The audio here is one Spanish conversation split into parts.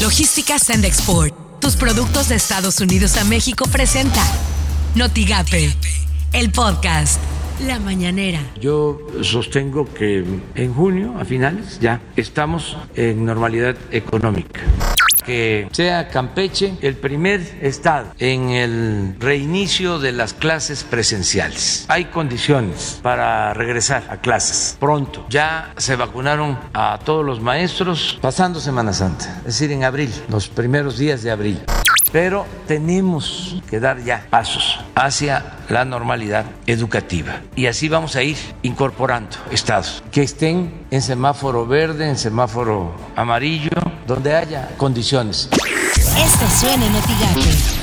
Logística Send Export. Tus productos de Estados Unidos a México presenta Notigape, el podcast. La mañanera. Yo sostengo que en junio, a finales, ya estamos en normalidad económica que sea Campeche el primer estado en el reinicio de las clases presenciales. Hay condiciones para regresar a clases pronto. Ya se vacunaron a todos los maestros pasando Semana Santa, es decir, en abril, los primeros días de abril. Pero tenemos que dar ya pasos hacia la normalidad educativa. Y así vamos a ir incorporando estados que estén en semáforo verde, en semáforo amarillo, donde haya condiciones. Esto suena en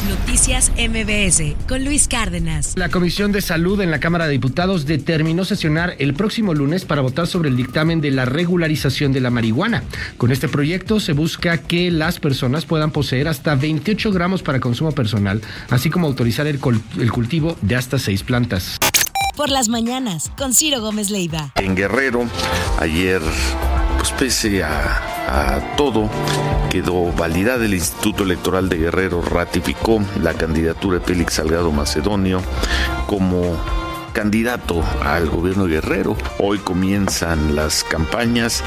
Noticias MBS con Luis Cárdenas. La Comisión de Salud en la Cámara de Diputados determinó sesionar el próximo lunes para votar sobre el dictamen de la regularización de la marihuana. Con este proyecto se busca que las personas puedan poseer hasta 28 gramos para consumo personal, así como autorizar el, el cultivo de hasta seis plantas. Por las mañanas, con Ciro Gómez Leiva. En Guerrero, ayer, pues pese a a todo, quedó validada. El Instituto Electoral de Guerrero ratificó la candidatura de Félix Salgado Macedonio como candidato al gobierno de Guerrero. Hoy comienzan las campañas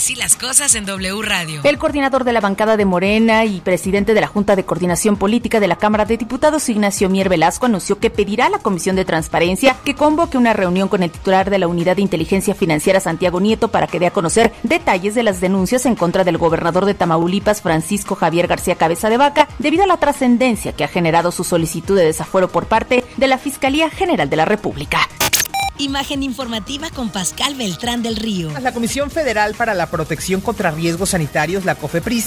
Así las cosas en W Radio. El coordinador de la bancada de Morena y presidente de la Junta de Coordinación Política de la Cámara de Diputados, Ignacio Mier Velasco, anunció que pedirá a la Comisión de Transparencia que convoque una reunión con el titular de la Unidad de Inteligencia Financiera, Santiago Nieto, para que dé a conocer detalles de las denuncias en contra del gobernador de Tamaulipas, Francisco Javier García Cabeza de Vaca, debido a la trascendencia que ha generado su solicitud de desafuero por parte de la Fiscalía General de la República. Imagen informativa con Pascal Beltrán del Río. La Comisión Federal para la Protección contra Riesgos Sanitarios, la COFEPRIS,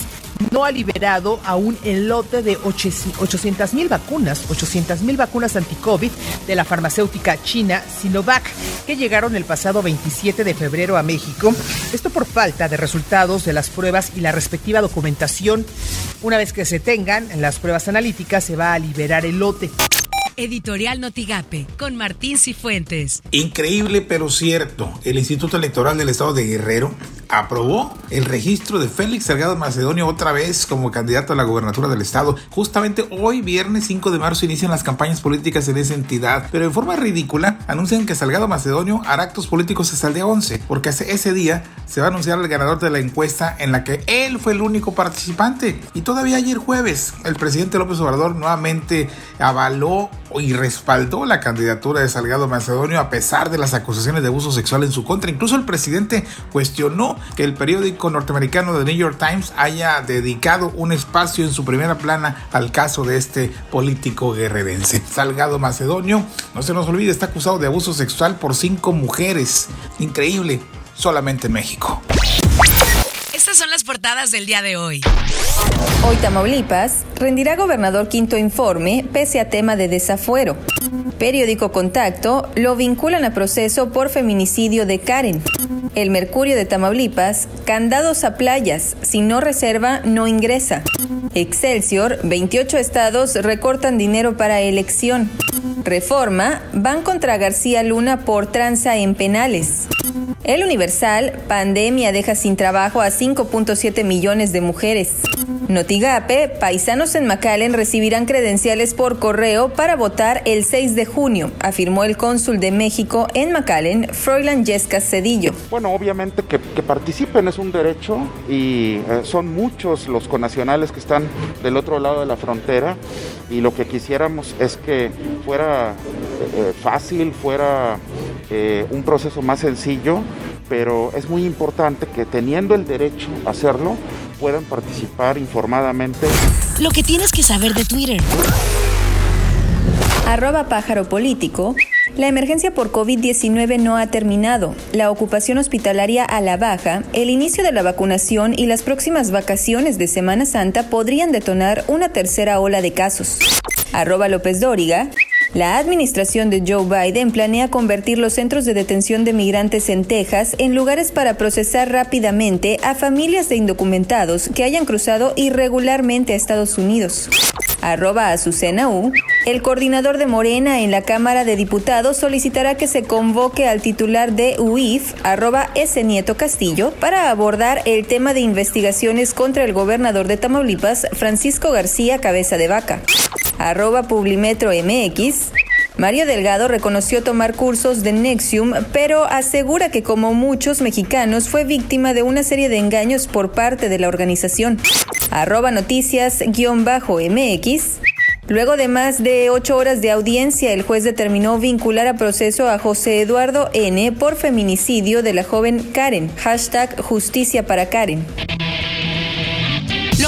no ha liberado aún el lote de 800 mil vacunas, 800 mil vacunas anti-COVID de la farmacéutica china Sinovac, que llegaron el pasado 27 de febrero a México. Esto por falta de resultados de las pruebas y la respectiva documentación. Una vez que se tengan las pruebas analíticas, se va a liberar el lote. Editorial Notigape, con Martín Cifuentes. Increíble pero cierto, el Instituto Electoral del Estado de Guerrero aprobó el registro de Félix Salgado Macedonio otra vez como candidato a la gobernatura del estado. Justamente hoy, viernes 5 de marzo, inician las campañas políticas en esa entidad, pero en forma ridícula anuncian que Salgado Macedonio hará actos políticos hasta el día 11, porque ese día se va a anunciar el ganador de la encuesta en la que él fue el único participante. Y todavía ayer jueves, el presidente López Obrador nuevamente avaló y respaldó la candidatura de Salgado Macedonio a pesar de las acusaciones de abuso sexual en su contra. Incluso el presidente cuestionó que el periódico norteamericano The New York Times haya dedicado un espacio en su primera plana al caso de este político guerrerense. Salgado Macedonio, no se nos olvide, está acusado de abuso sexual por cinco mujeres. Increíble, solamente en México. Son las portadas del día de hoy. Hoy Tamaulipas rendirá gobernador quinto informe pese a tema de desafuero. Periódico Contacto lo vinculan a proceso por feminicidio de Karen. El Mercurio de Tamaulipas, candados a playas, si no reserva no ingresa. Excelsior, 28 estados recortan dinero para elección. Reforma, van contra García Luna por tranza en penales. El Universal, pandemia deja sin trabajo a 5.7 millones de mujeres. Notigape, paisanos en McAllen recibirán credenciales por correo para votar el 6 de junio, afirmó el cónsul de México en McAllen, Froilan Yesca Cedillo. Bueno, obviamente que, participen es un derecho y eh, son muchos los conacionales que están del otro lado de la frontera y lo que quisiéramos es que fuera eh, eh, fácil, fuera un proceso más sencillo, pero es muy importante que teniendo el derecho a hacerlo, puedan participar informadamente. Lo que tienes que saber de Twitter. Arroba pájaro político. La emergencia por COVID-19 no ha terminado. La ocupación hospitalaria a la baja, el inicio de la vacunación y las próximas vacaciones de Semana Santa podrían detonar una tercera ola de casos. Arroba López Dóriga. La administración de Joe Biden planea convertir los centros de detención de migrantes en Texas en lugares para procesar rápidamente a familias de indocumentados que hayan cruzado irregularmente a Estados Unidos. Arroba Azucena U. El coordinador de Morena en la Cámara de Diputados solicitará que se convoque al titular de UIF, arroba S. Nieto Castillo, para abordar el tema de investigaciones contra el gobernador de Tamaulipas, Francisco García Cabeza de Vaca. Arroba Publimetro MX. Mario Delgado reconoció tomar cursos de Nexium, pero asegura que como muchos mexicanos fue víctima de una serie de engaños por parte de la organización. Arroba noticias-mx. Luego de más de ocho horas de audiencia, el juez determinó vincular a proceso a José Eduardo N. por feminicidio de la joven Karen. Hashtag justicia para Karen.